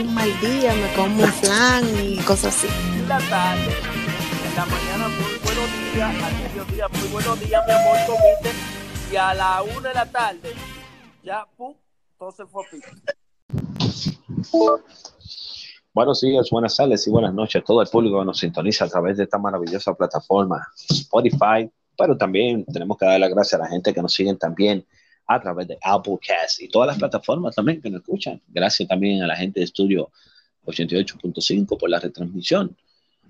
un mal día me como un flan y cosas así. La tarde, en la mañana muy buenos días, al mediodía muy buenos días, mi amor, comiste. Y a la una de la tarde, ya, pum, todo se fue a pico. Buenos días, buenas tardes y buenas noches a todo el público que nos sintoniza a través de esta maravillosa plataforma Spotify, pero también tenemos que dar las gracias a la gente que nos siguen también a través de Applecast y todas las plataformas también que nos escuchan. Gracias también a la gente de Estudio 88.5 por la retransmisión.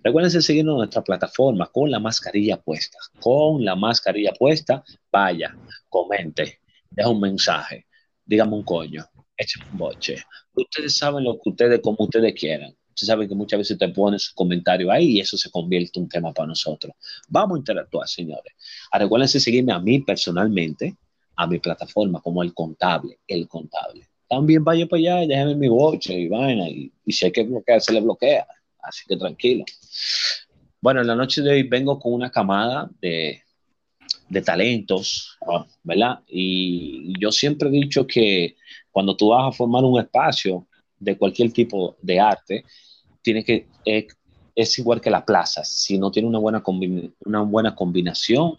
Recuerden seguirnos en nuestra plataforma con la mascarilla puesta. Con la mascarilla puesta, vaya, comente, deja un mensaje, dígame un coño, echen un boche. Ustedes saben lo que ustedes, como ustedes quieran. Ustedes saben que muchas veces te ponen su comentario ahí y eso se convierte en un tema para nosotros. Vamos a interactuar, señores. Ah, recuerden seguirme a mí personalmente, a mi plataforma, como el contable, el contable. También vaya para allá y déjenme mi boche y vaina. Y, y hay que bloquear, se le bloquea. Así que tranquilo. Bueno, en la noche de hoy vengo con una camada de, de talentos, ¿verdad? Y yo siempre he dicho que cuando tú vas a formar un espacio de cualquier tipo de arte, tiene que, es, es igual que la plaza, si no tiene una buena, una buena combinación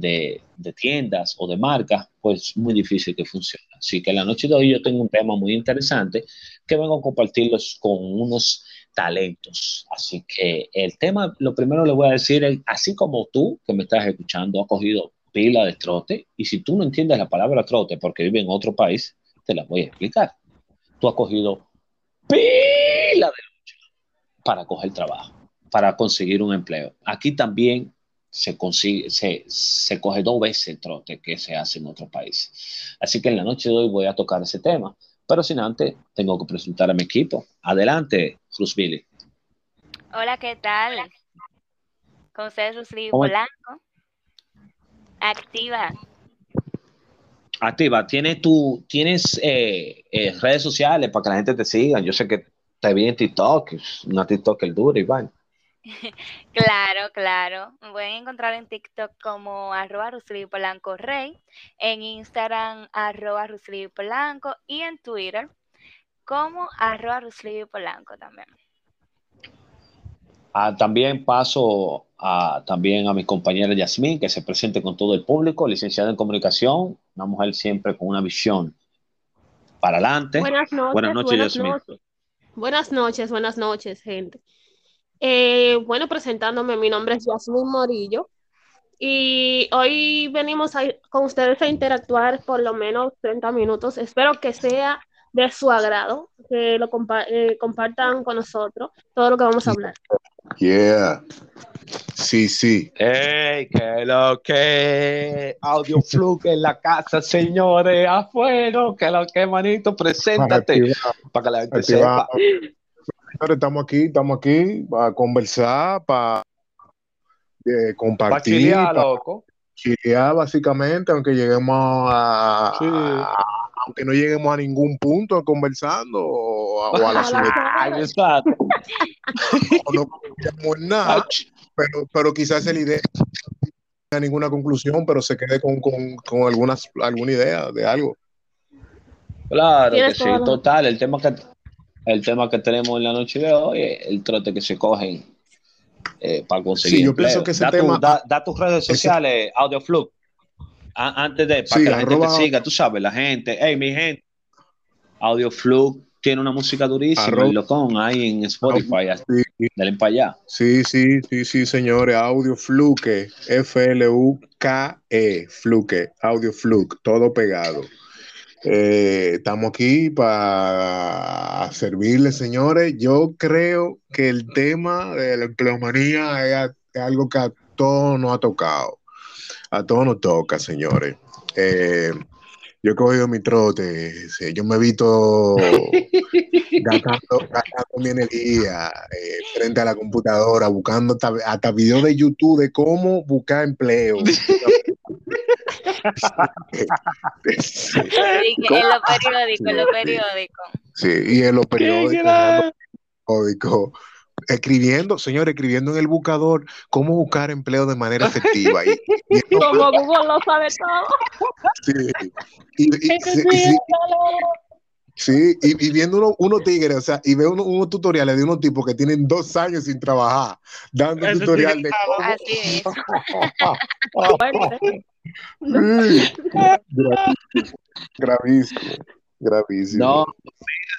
de, tiendas o de marcas, pues muy difícil que funcione. Así que la noche de hoy yo tengo un tema muy interesante que vengo a compartirlos con unos talentos. Así que el tema, lo primero le voy a decir es, así como tú que me estás escuchando, has cogido pila de trote, y si tú no entiendes la palabra trote porque vive en otro país, te la voy a explicar. Tú has cogido pila de lucha para coger trabajo, para conseguir un empleo. Aquí también se consigue, se, se coge dos veces el trote que se hace en otros países. Así que en la noche de hoy voy a tocar ese tema. Pero sin antes, tengo que presentar a mi equipo. Adelante, Billy. Hola, ¿qué tal? Con ustedes, Rusly Polanco. Activa. Activa. ¿Tienes, tú, tienes eh, eh, redes sociales para que la gente te siga? Yo sé que te vi en TikTok, una TikTok el duro, Iván. Claro, claro. Me pueden encontrar en TikTok como arroba Polanco Rey, en Instagram arroba Polanco y en Twitter como arroba Polanco también. Ah, también paso a, también a mi compañera Yasmín, que se presente con todo el público, licenciada en comunicación, una mujer siempre con una visión para adelante. Buenas noches. Buenas noches, buenas Noches. Buenas noches, buenas noches, gente. Eh, bueno, presentándome, mi nombre es Yasmin Morillo y hoy venimos con ustedes a interactuar por lo menos 30 minutos. Espero que sea de su agrado, que lo eh, compartan con nosotros todo lo que vamos a hablar. Yeah. Sí, sí. ¡Ey, que lo que! Audio Fluke en la casa, señores, afuera, que lo que, manito, preséntate para que la gente sepa estamos aquí, estamos aquí para conversar, para eh, compartir. Para loco. Chilear, básicamente, aunque lleguemos a, aunque no lleguemos a ningún punto conversando o, a la ciudad. no nada, pero, pero quizás el idea no a ninguna conclusión, pero se quede con, con, con algunas, alguna idea de algo. Claro que sí, total. El tema que el tema que tenemos en la noche de hoy es el trote que se cogen eh, para conseguir. Sí, yo pienso que ese da tema. da, tus redes sociales, AudioFlux, antes de, para que la gente te siga, tú sabes, la gente, hey, mi gente, AudioFlux tiene una música durísima, arroba, locón, ahí en Spotify, sí, dale para allá. Sí, sí, sí, sí, señores, AudioFluke, F-L-U-K-E, Fluke, AudioFluke, todo pegado. Eh, estamos aquí para servirles, señores. Yo creo que el tema de la empleomanía es, algo que a todos nos ha tocado. A todos nos toca, señores. Eh, yo he cogido mi trote, yo me he visto gastando, mi energía eh, frente a la computadora, buscando hasta, videos de YouTube de cómo buscar empleo. Sí, en los periódicos, en los periódicos. Sí, y en los periódicos escribiendo, señor, escribiendo en el buscador cómo buscar empleo de manera efectiva. Y, Como Google lo sabe todo. Sí. Y, sí, y, viendo unos tigres, o sea, y veo unos, tutoriales de unos tipos que tienen dos años sin trabajar, dando un tutorial de cómo. Así es. gravísimo, gravísimo. No,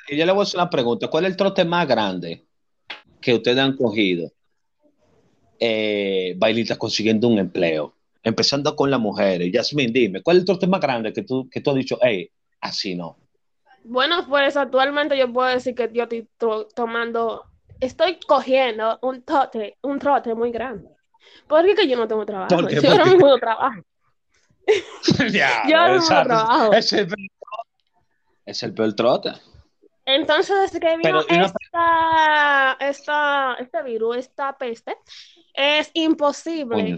yo le voy a hacer una pregunta. ¿Cuál es el trote más grande que ustedes han cogido eh, bailitas consiguiendo un empleo? Empezando con las mujeres. Yasmin, dime, ¿cuál es el trote más grande que tú, que tú has dicho, hey, así no? Bueno, pues actualmente yo puedo decir que yo estoy tomando, estoy cogiendo un trote, un trote muy grande. Porque que yo no tengo trabajo. Yo ahora mismo no trabajo. ya, yo no tengo trabajo. Es el, es el peor trote. Entonces, desde que vino esta, esta, este virus, esta peste, es imposible.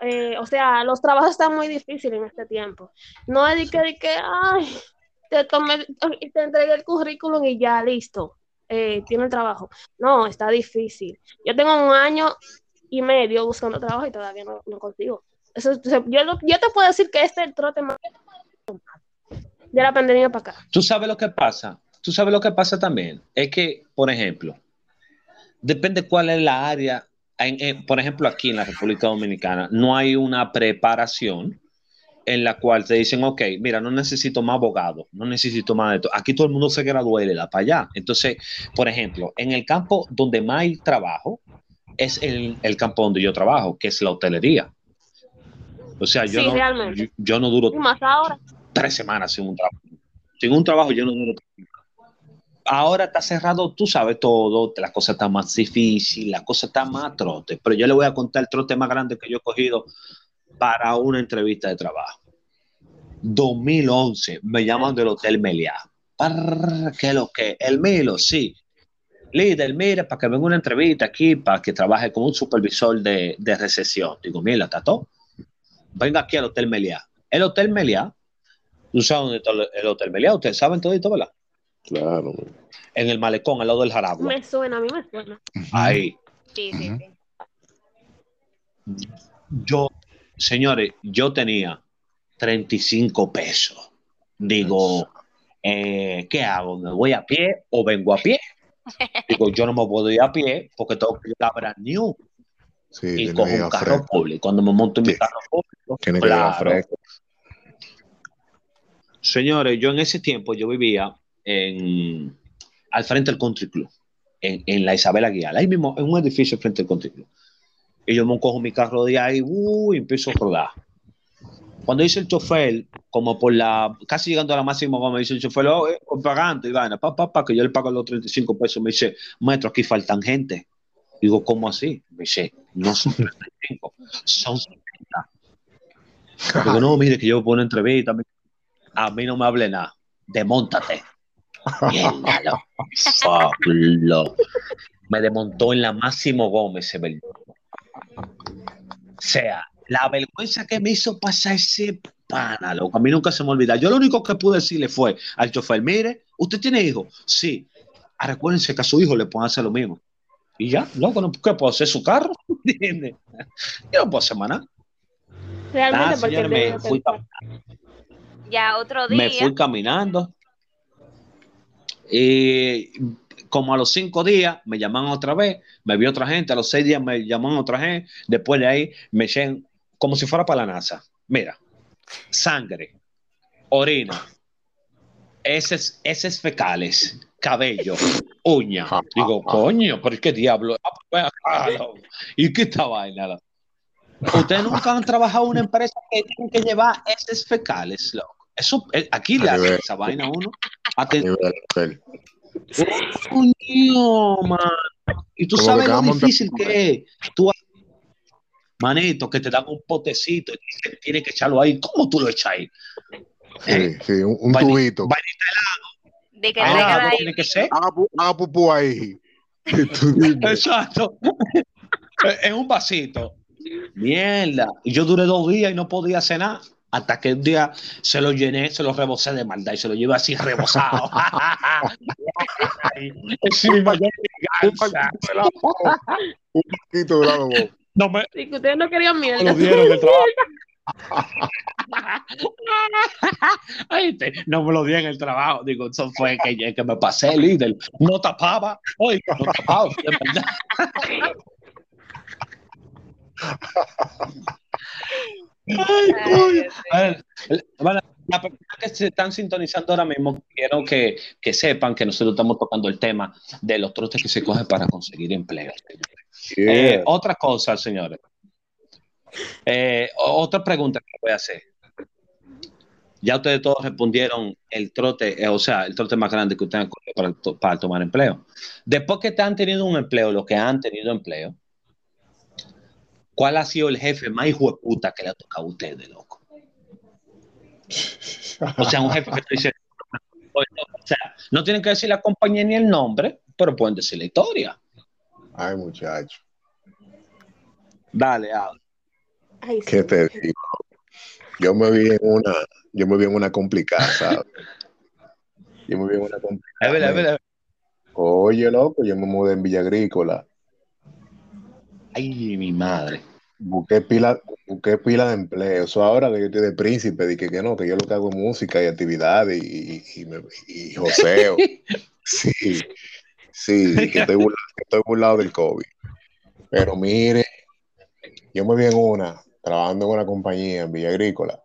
Eh, o sea, los trabajos están muy difíciles en este tiempo. No es de que, de que ay, te, tomé, te entregué el currículum y ya, listo, eh, tiene el trabajo. No, está difícil. Yo tengo un año y medio buscando trabajo y todavía no, no consigo. Eso, yo, yo te puedo decir que este es el trote más de la pandemia para acá. ¿Tú sabes lo que pasa? Tú sabes lo que pasa también, es que, por ejemplo, depende cuál es la área. por ejemplo, aquí en la República Dominicana no hay una preparación en la cual te dicen, ok, mira, no necesito más abogados, no necesito más de esto. Aquí todo el mundo se gradúa le da para allá. Entonces, por ejemplo, en el campo donde más trabajo es el, el campo donde yo trabajo, que es la hotelería. O sea, yo, no, yo, no duro tres semanas sin un trabajo. Sin un trabajo yo no duro ahora está cerrado, tú sabes todo, la cosa está más difícil, la cosa está más trote, pero yo le voy a contar el trote más grande que yo he cogido para una entrevista de trabajo. 2011, me llaman del Hotel Meliá. ¿Qué es lo que? El Milo, sí. Líder, mire, para que venga una entrevista aquí, para que trabaje como un supervisor de, de recesión. Digo, mira, Tato, venga aquí al Hotel Meliá. El Hotel Meliá, ¿tú sabes dónde está el Hotel Meliá? Ustedes saben todo esto, ¿verdad? Claro. En el malecón, al lado del Jaragua. Me suena, a mí me suena. Ahí. Sí, sí, sí. Yo, señores, yo tenía 35 pesos. Digo, eh, ¿qué hago? ¿Me voy a pie o vengo a pie? Digo, yo no me puedo ir a pie porque tengo que ir a Brand New. Sí, y cojo un carro público. Cuando me monto en mi carro público, tiene claro. Señores, yo en ese tiempo yo vivía en, al frente del Country Club, en, en la Isabela Guial, ahí mismo, en un edificio frente al Country Club. Y yo me cojo mi carro de ahí uh, y empiezo a rodar. Cuando dice el chofer, como por la, casi llegando a la máxima, me dice el chofer, oh, eh, pagando y vaina, pa, pa, pa, que yo le pago los 35 pesos. Me dice, maestro, aquí faltan gente. Digo, ¿cómo así? Me dice, no son 35, son 70. Digo, no, mire, que yo pongo entrevista. A mí no me hable nada. Demóntate. Me desmontó en la Máximo Gómez. O sea, la vergüenza que me hizo pasar ese pana, loco. A mí nunca se me olvida. Yo lo único que pude decirle fue al chofer, mire, ¿usted tiene hijo? Sí. Ah, recuérdense que a su hijo le pueden hacer lo mismo. Y ya, loco, ¿no? ¿qué puedo hacer su carro? Yo no puedo hacer nada. Realmente, porque me fui ya otro día. Me fui caminando y como a los cinco días me llaman otra vez, me vi otra gente, a los seis días me llaman otra gente, después de ahí me echen como si fuera para la NASA. Mira, sangre, orina, heces, heces fecales, cabello, uña. Digo, coño, pero qué diablo. Ah, pues, ¿Y qué esta vaina? Ustedes nunca han trabajado en una empresa que tienen que llevar heces fecales, loco. Eso, eh, aquí le hacen esa vaina a uno. Man. Y tú sabes lo difícil que es. Tú, manito, que te dan un potecito y tienes que echarlo ahí. ¿Cómo tú lo echas ahí? Sí, sí, un, un tubito. De que Ah, traigan no ahí. tiene que ser. Pu- haga pupú ahí. Exacto. en un vasito. Mierda. Y yo duré dos días y no podía cenar. Hasta que un día se lo llené, se lo rebosé de maldad y se lo llevé así rebosado. sí, me dio un venganza. poquito de lado, un poquito de lado, vos. No me Sí, que ustedes no querían me mierda. lo dieron el trabajo. Ay, te- no me lo di en el trabajo. Digo, eso fue que, que me pasé, líder. No tapaba. Oye, no tapaba, de verdad. Ay, coño. A ver, bueno, las personas que se están sintonizando ahora mismo, quiero que, que sepan que nosotros estamos tocando el tema de los trotes que se cogen para conseguir empleo. Eh, Yeah. otra cosa, señores. Eh, otra pregunta que voy a hacer. Ya ustedes todos respondieron el trote, eh, o sea, el trote más grande que ustedes han cogido para, to- para tomar empleo. Después que te han tenido un empleo, los que han tenido empleo, ¿cuál ha sido el jefe más hijo de puta que le ha tocado a ustedes, loco? O sea, un jefe que te dice, o sea, no tienen que decir la compañía ni el nombre, pero pueden decir la historia. Ay, muchacho. Dale, habla. Ay, sí. ¿Qué te digo? Yo me vi en una, yo me vi en una complicada, ¿sabes? Yo me vi en una complicada. Es verdad, es verdad. Oye, loco, yo me mudé en Villa Agrícola. Ay, mi madre. Busqué pila, busqué pila de empleo. Eso ahora que yo estoy de príncipe, dije que no, que yo lo que hago es música y actividades y, y, y, me- y joseo. Sí, sí, que estoy burlado, que estoy burlado del COVID. Pero mire, yo me vi en una, trabajando en una compañía en Villa Agrícola,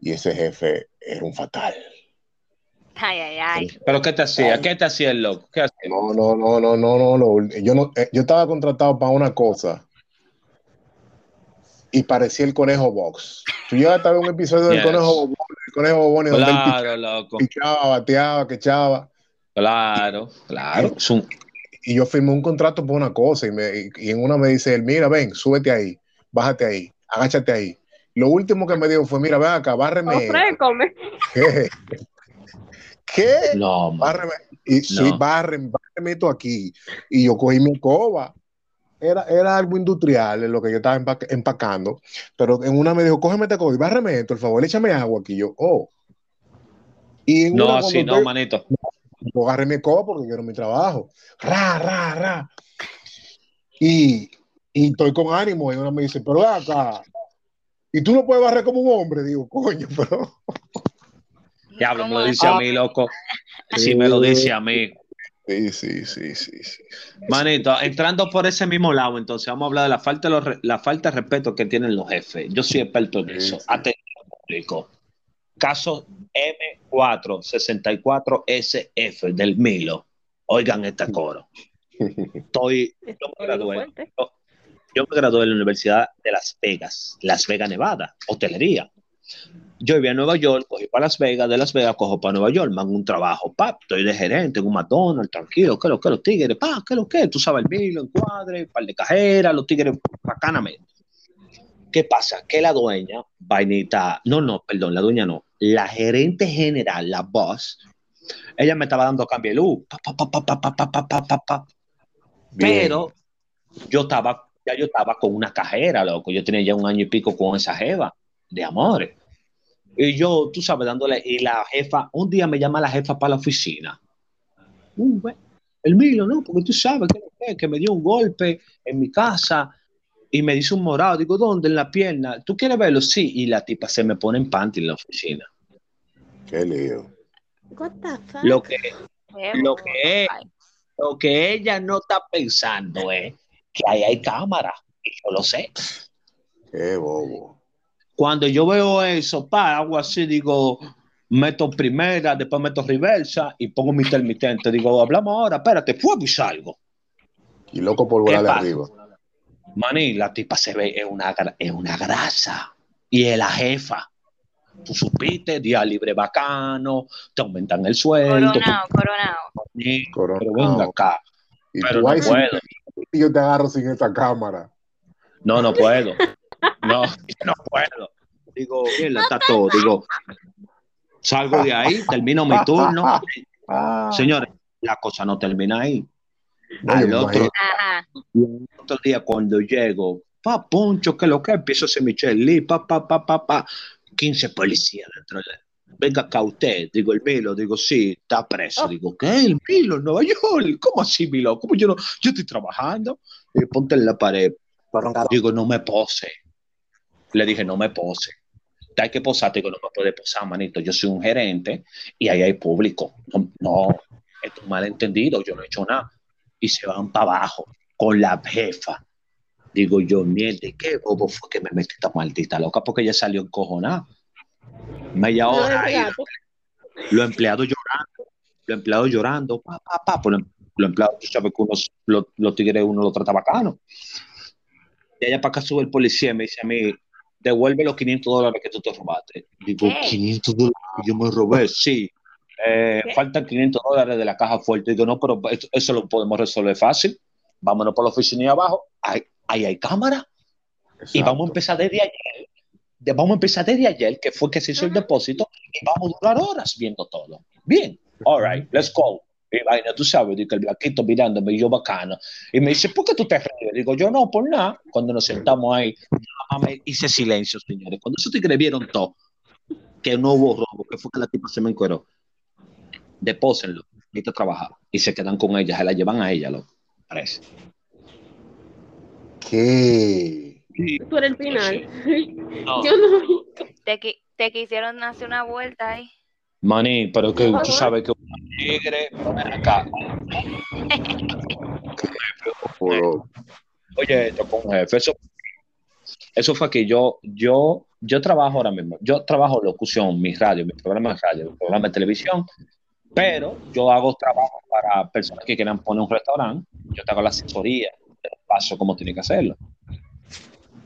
y ese jefe era un fatal. Ay, ay, ay. ¿Pero qué te hacía? ¿Qué te hacía el loco? ¿Qué hacía? No, no, no, no, no, no, lo- yo no, eh, yo estaba contratado para una cosa y parecía el conejo box. Tú llegaste a ver un episodio del Yes. conejo bobón, el conejo bobón donde él Claro, loco. pichaba, bateaba, que echaba. Claro, claro. Y yo firmé un contrato por una cosa y, me, y, en una me dice él, mira, ven, súbete ahí, bájate ahí, agáchate ahí. Lo último que me dijo fue, mira, ven acá, bárreme. esto". Ofrécome. ¿Qué? ¿Qué? No, man. Bárreme. Y sí, No. bárreme, bárreme esto aquí. Y yo cogí mi escoba. Era, era algo industrial en lo que yo estaba empac- empacando. Pero en una me dijo, cógeme cosa y bárreme esto, por favor, échame agua aquí. Yo, oh. Y en No, una así no, manito. yo agarré mi escoba porque quiero mi trabajo. Ra, ra, ra. Y, y estoy con ánimo. Y una me dice, pero ven acá. Y tú no puedes barrer como un hombre. Digo, coño, pero. Diablo, me lo ¿Cómo dice a mí, loco. Sí, me lo dice a mí. Sí, sí, sí, sí, sí. Manito, entrando por ese mismo lado, entonces vamos a hablar de la falta de, los la falta de respeto que tienen los jefes. Yo soy experto en eso. Sí. Atención, público. Caso M464SF del Milo. Oigan este coro. Estoy, yo me gradué, Fuerte. yo me gradué en la Universidad de Las Vegas, Las Vegas, Nevada, hotelería. Yo vivía en Nueva York, cogí para Las Vegas, de Las Vegas cojo para Nueva York, mando un trabajo, pap, estoy de gerente en un McDonald's, tranquilo, que lo que los tigres, pa, que lo que, tú sabes el vino, encuadre, par de cajeras, los tigres, bacanamente. ¿Qué pasa? Que la dueña, vainita, no, no, perdón, la dueña no, la gerente general, la boss, ella me estaba dando cambio de luz, pero yo estaba, ya yo estaba con una cajera, loco, yo tenía ya un año y pico con esa jeva de amores. Y yo, tú sabes, dándole, y la jefa, un día me llama la jefa para la oficina. Uh, güey, el Milo, ¿no? Porque tú sabes que, que, que me dio un golpe en mi casa y me dice un morado. Digo, ¿dónde? En la pierna. ¿Tú quieres verlo? Sí. Y la tipa se me pone en panty en la oficina. Qué lío. What the fuck? Lo que, lo que lo que ella no está pensando es que ahí hay cámara. Y yo lo sé. Qué bobo. Cuando yo veo eso, pa, hago así, digo, meto primera, después meto reversa y pongo mi intermitente. Digo, hablamos ahora, espérate, fue y salgo. Y loco por ¿Qué volarle pasa? arriba. Maní, la tipa se ve, es una, es una grasa. Y es la jefa. Tú supiste, día libre bacano, te aumentan el sueldo. Coronado, coronado. Maní, Coronado. Pero venga acá. Y Pero tú no puedo. y yo te agarro sin esta cámara. No, no puedo. No, no puedo. Digo, está todo. Digo, Salgo de ahí, termino mi turno. Señores, la cosa no termina ahí. Al otro, otro, día, cuando llego, pa, Poncho, que lo que empiezo a hacer Michelle pa, pa, pa, pa, pa, 15 policías dentro de venga acá usted, digo el Milo, digo sí, está preso, digo, ¿qué? El Milo en Nueva York, ¿cómo así Milo? ¿Cómo yo no? Yo estoy trabajando, y ponte en la pared, digo, no me pose, le dije, no me pose, hay que posar, digo, no me puede posar, manito, yo soy un gerente y ahí hay público, no, no es malentendido, yo no he hecho nada, y se van para abajo con la jefa, digo yo, mierda, ¿qué bobo fue que me metí esta maldita loca? Porque ella salió encojonada. Media hora ahí, los empleados llorando, los empleados llorando, pa, pa, pa, pues los empleados, tú sabes que unos, los, tigres uno lo trata bacano. Y allá para acá sube el policía y me dice a mí, devuelve los 500 dólares que tú te robaste. Digo, 500 dólares, yo me robé, sí. Eh, faltan 500 dólares de la caja fuerte. Digo, no, pero eso, lo podemos resolver fácil. Vámonos por la oficina abajo, ahí, ahí hay cámara. Y vamos a empezar desde ayer vamos a empezar desde ayer, que fue que se hizo el depósito, y vamos a durar horas viendo todo. Bien, all right, let's go. Y vaina, tú sabes, digo, el blanquito mirándome, y yo bacano. Y me dice, ¿por qué tú te ríes? Digo, yo no, por nada. Cuando nos sentamos ahí, me hice silencio, señores. Cuando esos tigres vieron todo, que no hubo robo, que fue que la tipa se me encueró, depósenlo, a trabajar. Y se quedan con ella, se la llevan a ella, lo parece. ¿Qué? Tú eres el final. Yo no. Te, te, quisieron hacer una vuelta ahí. Maní, pero que tú sabes que un tigre acá. Oye, esto con jefe, eso, eso fue que yo, yo, yo trabajo ahora mismo, yo trabajo locución, mi radio, mi programa de radio, mi programa de televisión, pero yo hago trabajo para personas que quieran poner un restaurante, yo te hago la asesoría, te paso cómo tiene que hacerlo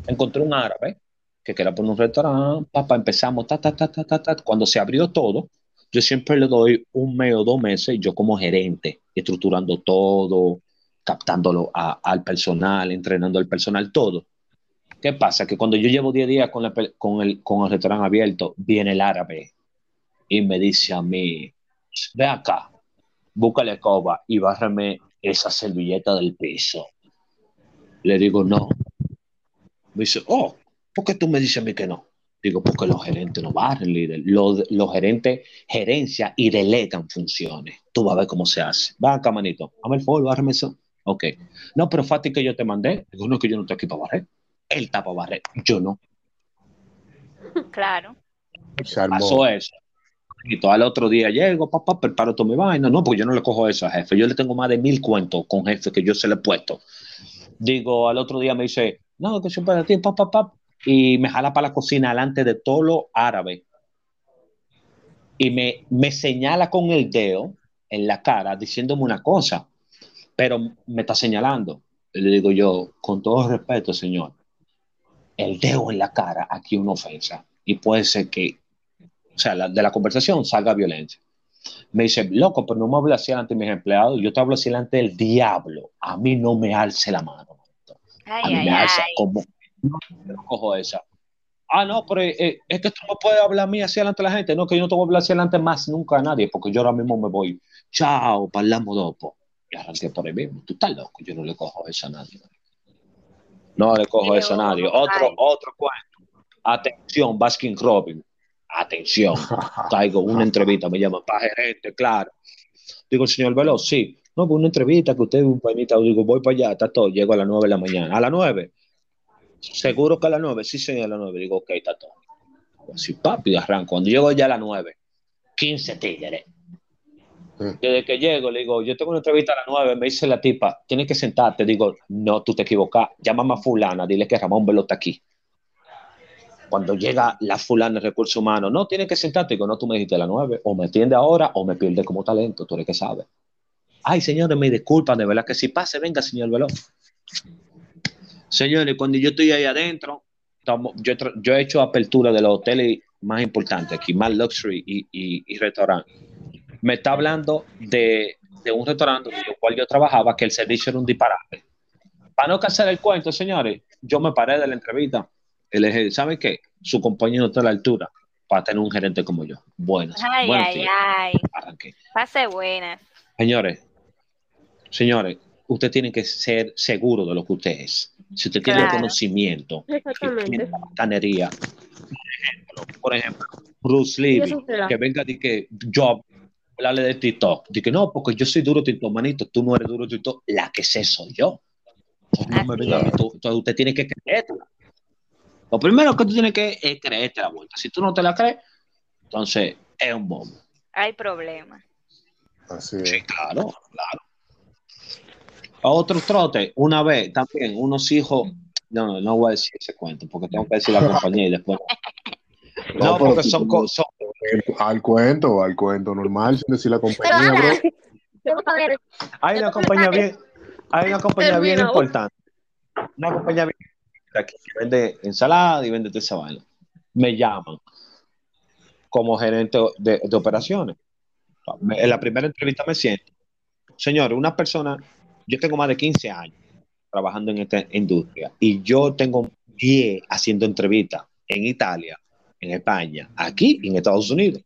encontré un árabe que quería poner un restaurante, papá, empezamos, ta, ta, ta, ta, ta, ta. Cuando se abrió todo, yo siempre le doy un mes o dos meses, yo como gerente, estructurando todo, captándolo al personal, entrenando al personal, todo. ¿Qué pasa? Que cuando yo llevo 10 días con, con, el, con el restaurante abierto, viene el árabe y me dice a mí, ve acá, búscale coba y bárrame esa servilleta del piso. Le digo, no, me dice, oh, ¿por qué tú me dices a mí que no? Digo, porque los gerentes no barren, líder. Los, los gerentes gerencia y delegan funciones. Tú vas a ver cómo se hace. Va acá, manito. Dame el favor, bárrame eso. Ok. No, pero Fati que yo te mandé. Digo, no, que yo no estoy aquí para barrer. Él está para barrer. Yo no. Claro. Pasó eso. Y todo el otro día llego, papá, preparo todo mi vaina. No, porque yo no le cojo eso a jefe. Yo le tengo más de mil cuentos con jefe que yo se le he puesto. Digo, al otro día me dice, no, que para ti, pap, pap, y me jala para la cocina delante de todo lo árabe. Y me, me señala con el dedo en la cara diciéndome una cosa, pero me está señalando. le digo yo, con todo respeto, señor, el dedo en la cara aquí una ofensa. Y puede ser que, o sea, de la conversación salga violencia. Me dice, loco, pero no me hables así de mis empleados, yo te hablo así delante del diablo. A mí no me alce la mano. Ay, ay, ay. como, no cojo esa. Ah, no, pero eh, es que tú no puedes hablar a mí así delante de la gente. No, que yo no te voy a hablar así delante más nunca a nadie, porque yo ahora mismo me voy. Chao, hablamos dopo. Y arranqué por ahí mismo. Tú estás loco, yo no le cojo eso a nadie. No le cojo eso a nadie. Otro, otro cuento. Atención, Baskin Robin. Atención. Traigo una entrevista, me llaman para gerente, claro. Digo, señor Veloz, sí. No, pues una entrevista que usted un panita, digo, voy para allá, está todo, llego a las 9 de la mañana. ¿A las 9? ¿Seguro que a las 9? Sí, señor, a las 9. Digo, ok, está todo. Así, papi, arranco. Cuando llego ya a las 9, 15 tigres. Mm. Desde que llego, le digo, yo tengo una entrevista a las 9, me dice la tipa, tienes que sentarte. Digo, no, tú te equivocas. Llama a fulana, dile que Ramón Velo está aquí. Cuando llega la fulana de recursos humanos, no, tienes que sentarte. Digo, no, tú me dijiste a las 9, o me atiende ahora o me pierde como talento, tú eres que sabes. Ay, señores, me disculpan, de verdad que si pase, venga, señor Veloz. Señores, cuando yo estoy ahí adentro, yo, he hecho apertura de los hoteles más importantes aquí, más luxury y, y, restaurante. Me está hablando de, un restaurante en el cual yo trabajaba, que el servicio era un disparate. Para no cansar el cuento, señores, yo me paré de la entrevista. El ¿sabe qué? Su compañero está a la altura. para tener un gerente como yo. Buenas. Ay, buenos ay, días. ay. Arranqué. Pase buenas. Señores, señores, usted tiene que ser seguro de lo que usted es. Si usted tiene el conocimiento, tiene la bacanería, por ejemplo, por ejemplo, Bruce Lee, que venga y que yo hablarle de TikTok, de que no, porque yo soy duro TikTok, manito, tú no eres duro TikTok, la que sé soy yo. No me venga tú- entonces usted tiene que creértela. Lo primero que tú tienes que es creerte la vuelta. Si tú no te la crees, entonces es un bombo. Hay problema. Así es. Sí, claro, claro. A otro trote, una vez también, unos hijos, no, no, no voy a decir ese cuento, porque tengo que decir la compañía y después. No, porque tú- son cosas. Al cuento, al cuento normal, sin decir la compañía, bro. Hay una compañía bien, hay una compañía bien importante. Una compañía bien importante que vende ensalada y vende esa vaina. Me llaman como gerente de, de operaciones. En la primera entrevista me siento. Señor, una persona, yo tengo más de 15 años trabajando en esta industria y yo tengo 10 haciendo entrevistas en Italia, en España, aquí en Estados Unidos.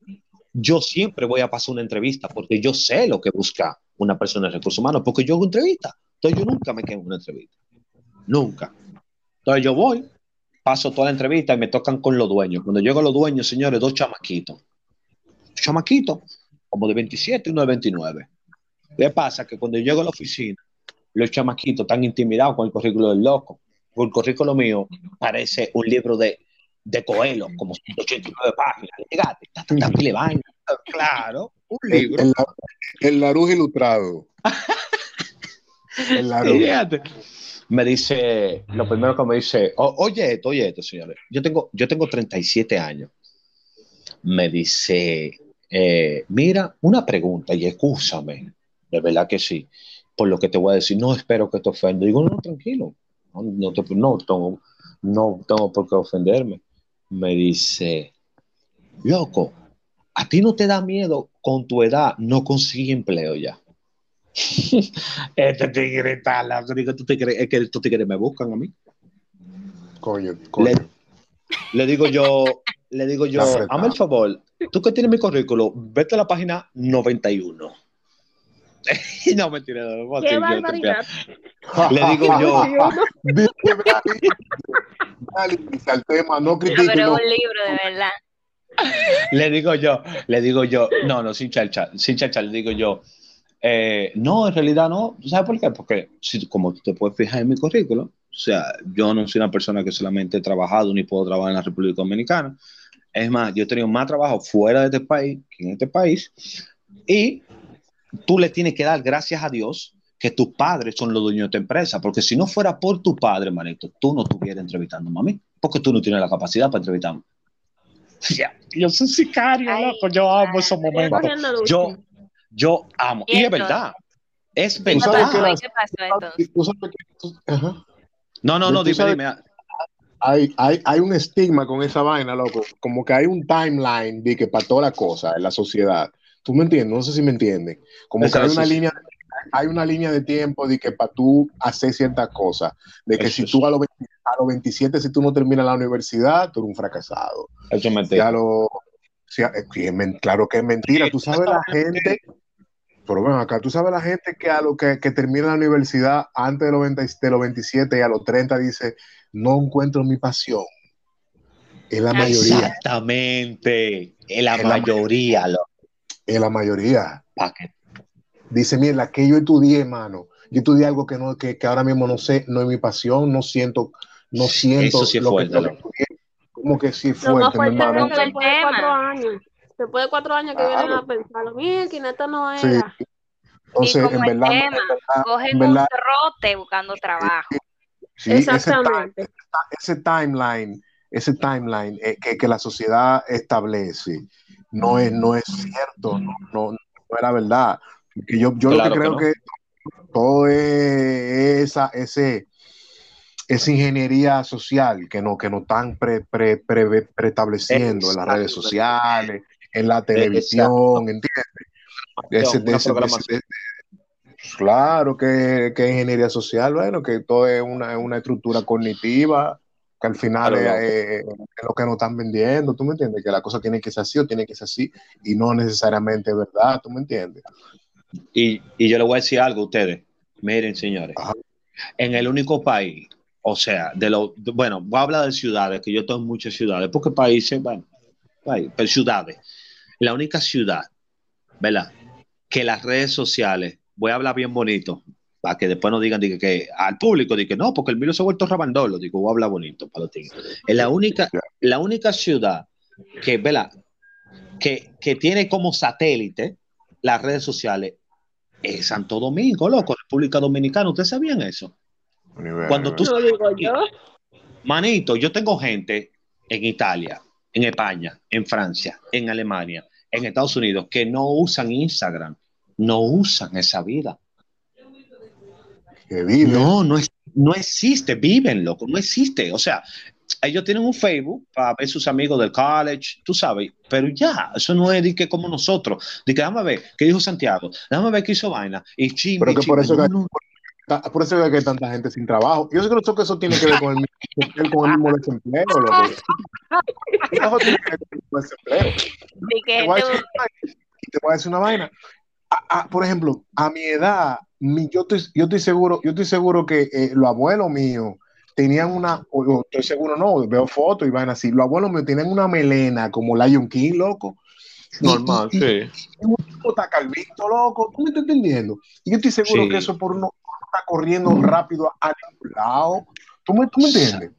Yo siempre voy a pasar una entrevista porque yo sé lo que busca una persona de recursos humanos, porque yo hago entrevistas. Entonces yo nunca me quedo en una entrevista. Nunca. Entonces yo voy, paso toda la entrevista y me tocan con los dueños. Cuando llego a los dueños, señores, dos chamaquitos. Chamaquitos, como de 27 y uno de 29. ¿Qué pasa? Que cuando llego a la oficina, los chamaquitos están intimidados con el currículo del loco. El currículo mío parece un libro de, de Coelho, como 189 páginas. Llegaste, ta, ta, ta, pile de vaina. Claro, un El, libro. el, el Laruj ilustrado. El Laruj. Fíjate. Me dice, lo primero que me dice, "O- oye esto, oye esto, señores. Yo tengo, yo tengo 37 años. Me dice, eh, mira, una pregunta y escúchame, de verdad que sí, por lo que te voy a decir, no espero que te ofenda. Digo, no, tranquilo, no, no, te- no tengo, no tengo por qué ofenderme. Me dice, loco, ¿a ti no te da miedo con tu edad no conseguir empleo ya? Este tigre está la única tú te crees, es que estos tigres me buscan a mí. Coño, coño. Le, le digo yo, le digo yo, hazme el favor, tú que tienes mi currículo, vete a la página 91. no, mentira, no, no, ¡Qué barbaridad! Le digo yo, dale, al tema, no No, critiques. pero es un libro, de verdad. le digo yo, le digo yo, no, no, sin charcha, sin charcha, le digo yo, eh, no, en realidad no, ¿tú ¿sabes por qué? Porque si, como tú te puedes fijar en mi currículo, o sea, yo no soy una persona que solamente he trabajado ni puedo trabajar en la República Dominicana. Es más, yo he tenido más trabajo fuera de este país que en este país. Y tú le tienes que dar gracias a Dios que tus padres son los dueños de tu empresa, porque si no fuera por tu padre, manito, tú no estuvieras entrevistándome a mí, porque tú no tienes la capacidad para entrevistarme. Ya, Yo soy sicario, Ay, loco, yo amo esos momentos. Yo, yo amo. Y es verdad. Es ¿Tú ¿Qué sabes verdad. No, no, no, dime, sabes- dime. hay, hay, hay un estigma con esa vaina, loco. Como que hay un timeline de que para toda la cosa en la sociedad. ¿Tú me entiendes? No sé si me entienden. Como que hay una línea, hay una línea de tiempo de que para tú hacer ciertas cosas, de que Eso si tú a los, 20 a los 27, si tú no terminas la universidad, tú eres un fracasado. Eso es mentira. lo, si- eh, que es men- claro que es mentira. Tú sabes la gente, pero ven acá, tú sabes la gente que a lo que, que termina la universidad antes de los, 20 de los 27 y a los 30 dice, no encuentro mi pasión. Es la mayoría, Exactamente. Es la Es la mayoría. Lo, es la mayoría. pa' que- Dice, mira, que yo estudié, mano. Yo estudié algo que, no, que, que ahora mismo no sé, no es mi pasión, no siento, no siento Eso sí es lo fuerte, que, lo que estudié. Como que sí fuerte, mi hermano. después de tema. cuatro años, después de cuatro años que vienen Claro. a pensar, mira, que esto no Sí. era. Entonces, y en como el verdad, en tema, verdad, cogen en verdad, un trote buscando trabajo. sí, ese, time- Exactamente. ese timeline, ese timeline eh, que, que la sociedad establece no es, no es cierto, no, no, no es la verdad. Porque yo, yo Claro lo que que creo no. que todo es esa, ese, esa ingeniería social que no, que no están pre, pre, pre- preestableciendo en las redes sociales, en la televisión, ¿entiendes? Ese- claro que, que ingeniería social, bueno, que todo es una, una estructura cognitiva que al final es, lo que nos están vendiendo, ¿tú me entiendes? Que la cosa tiene que ser así o tiene que ser así y no necesariamente verdad, ¿tú me entiendes? Y, y yo le voy a decir algo a ustedes. Miren, señores, en el único país, o sea, de lo, bueno, voy a hablar de ciudades, que yo estoy en muchas ciudades, porque países, bueno, pero ciudades. La única ciudad, ¿verdad? Que las redes sociales, voy a hablar bien bonito, para que después no digan que, al público, que no, porque el mío se ha vuelto rabandolo, digo, voy a hablar bonito para los Es la única, la única ciudad que, ¿verdad? Que, que tiene como satélite las redes sociales es Santo Domingo, loco, República Dominicana. ¿Ustedes sabían eso? Cuando tú... yo. Manito, yo tengo gente en Italia, en España, en Francia, en Alemania, en Estados Unidos, que no usan Instagram, no usan esa vida. Que viven. No, no, es, no existe, viven, loco, no existe. O sea, ellos tienen un Facebook para ver sus amigos del college, tú sabes, pero ya, eso no es de que como nosotros, de que déjame ver qué dijo Santiago, déjame ver qué hizo vaina, y chimbe, Pero que por eso que, por eso que hay tanta gente sin trabajo. Yo creo que eso tiene que ver con el, con el mismo desempleo, loco. Eso tiene que ver con el mismo desempleo. Te voy, te voy a decir una vaina. por ejemplo, a mi edad, yo, estoy, yo estoy seguro, yo estoy seguro que eh, los abuelos míos tenían una, o, estoy seguro no, veo fotos y van así, los abuelos me tenían una melena como Lion King, loco. Normal, y, sí. Y un calvito, loco, tú me estás entendiendo. Y yo estoy seguro que eso por uno está corriendo rápido a ningún lado. ¿Tú me, tú me entiendes?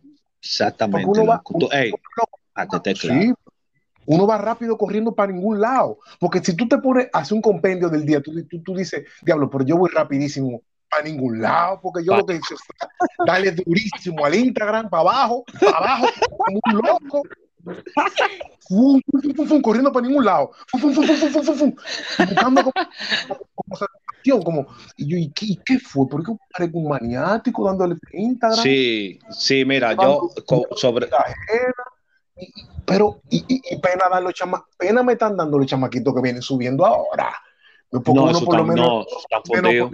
Exactamente. Uno va, uno, sí, uno va rápido corriendo para ningún lado. Porque si tú te pones a hacer un compendio del día, tú, tú, tú dices, diablo, pero yo voy rapidísimo para ningún lado, porque yo lo que hice fue darle durísimo al Instagram, para abajo, para abajo, como un loco. Fum, fum, fum, corriendo para ningún lado. Buscando como, como, y yo, ¿y qué, qué fue? ¿Por qué parezco un maniático dándole Instagram? Sí, sí, mira, yo sobre. Pero, y, y, pena dar los chama, pena me están dando los chamaquitos que vienen subiendo ahora. Porque no, uno por lo menos, no, menos,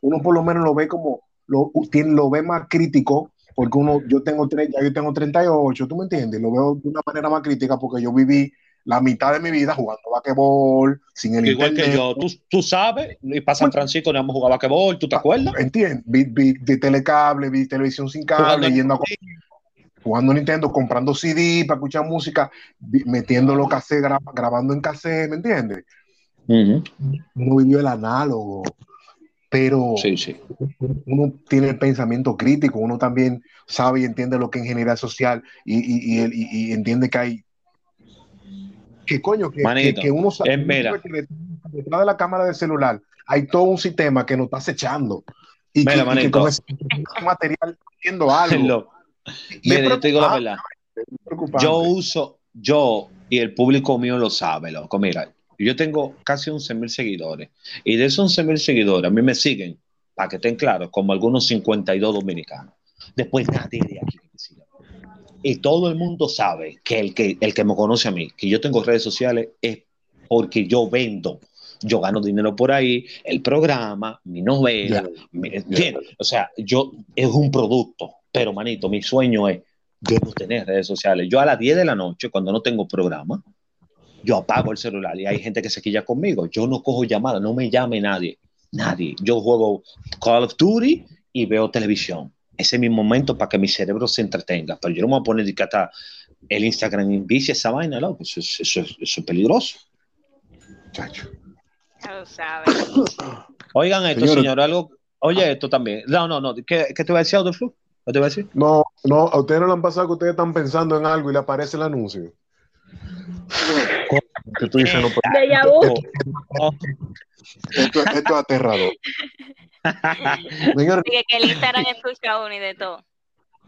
uno por lo menos lo ve como, lo, lo ve más crítico, porque uno, yo tengo, ya yo tengo 38, ¿tú me entiendes? Lo veo de una manera más crítica porque yo viví la mitad de mi vida jugando basquetbol, sin el Igual que yo, tú, tú sabes, y para San Francisco no hemos jugado basquetbol, ¿tú te acuerdas? Entiendo, vi, vi, telecable, vi televisión sin cable, yendo a, jugando Nintendo, comprando CD para escuchar música, metiendo lo cassette, grabando en cassette, ¿me entiendes? Uno vivió el análogo, pero uno tiene el pensamiento crítico, uno también sabe y entiende lo que es ingeniería social y, entiende que hay que coño, que, uno sabe que detrás de la cámara del celular hay todo un sistema que nos está acechando y que, con ese material haciendo algo. Yo te digo la verdad. Yo uso, yo y el público mío lo sabe, loco. Mira, yo tengo casi 11 mil seguidores. Y de esos 11 mil seguidores, a mí me siguen, para que estén claros, como algunos 52 dominicanos. Después nadie de aquí Y todo el mundo sabe que el, que el que me conoce a mí, que yo tengo redes sociales, es porque yo vendo. Yo gano dinero por ahí, el programa, mi novela, o sea, yo es un producto, pero manito, mi sueño es yo no tener redes sociales. Yo a las 10 de la noche, cuando no tengo programa, yo apago el celular y hay gente que se quilla conmigo. Yo no cojo llamadas, no me llame nadie, nadie. Yo juego Call of Duty y veo televisión. Ese es mi momento para que mi cerebro se entretenga. Pero yo no me voy a poner de hasta el Instagram en bici esa vaina, ¿no? Eso, eso, eso, es peligroso. Chacho. Oigan esto, señor, algo. Oye, esto también. No, no, no. ¿Qué, qué te va a decir, Autoflu? ¿Qué te va a decir? No, no, a ustedes no le han pasado que ustedes están pensando en algo y le aparece el anuncio que tú dices, no, esto, esto, es aterrador. Señores, que el Instagram escucha uno y de todo.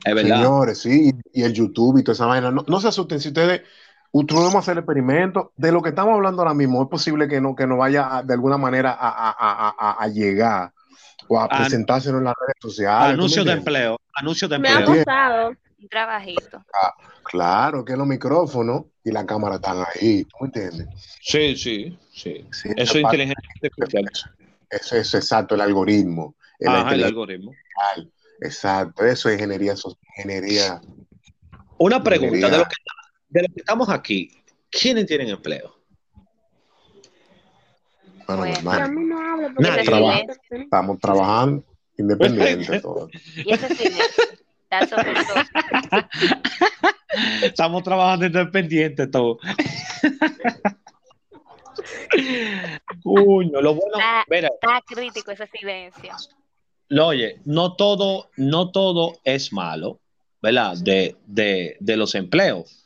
Es verdad. Señores, sí, y el YouTube y toda esa vaina. No, no se asusten, si ustedes vamos a hacer el experimento. De lo que estamos hablando ahora mismo, es posible que no, que no vaya de alguna manera a, a, a, a llegar o a presentarse en las redes sociales. Anuncios de empleo. Anuncios de empleo. Me ha gustado un trabajito. Ah, claro, que los micrófonos y la cámara están ahí, ¿tú me entiendes? Sí, sí, sí. eso es inteligencia Eso es exacto, el algoritmo. El, el algoritmo. Exacto, eso es ingeniería, ingeniería Una pregunta, de lo, que, de lo que estamos aquí, ¿quiénes tienen empleo? Bueno, Bueno, normal. A mí no hablo porque silencio. Estamos trabajando independiente. todo. Y ese silencio está sospechoso. Estamos trabajando independiente todo. Coño, lo bueno, mira, Está crítico ese silencio. lo oye, no todo, no todo es malo, ¿verdad? De, de, de los empleos.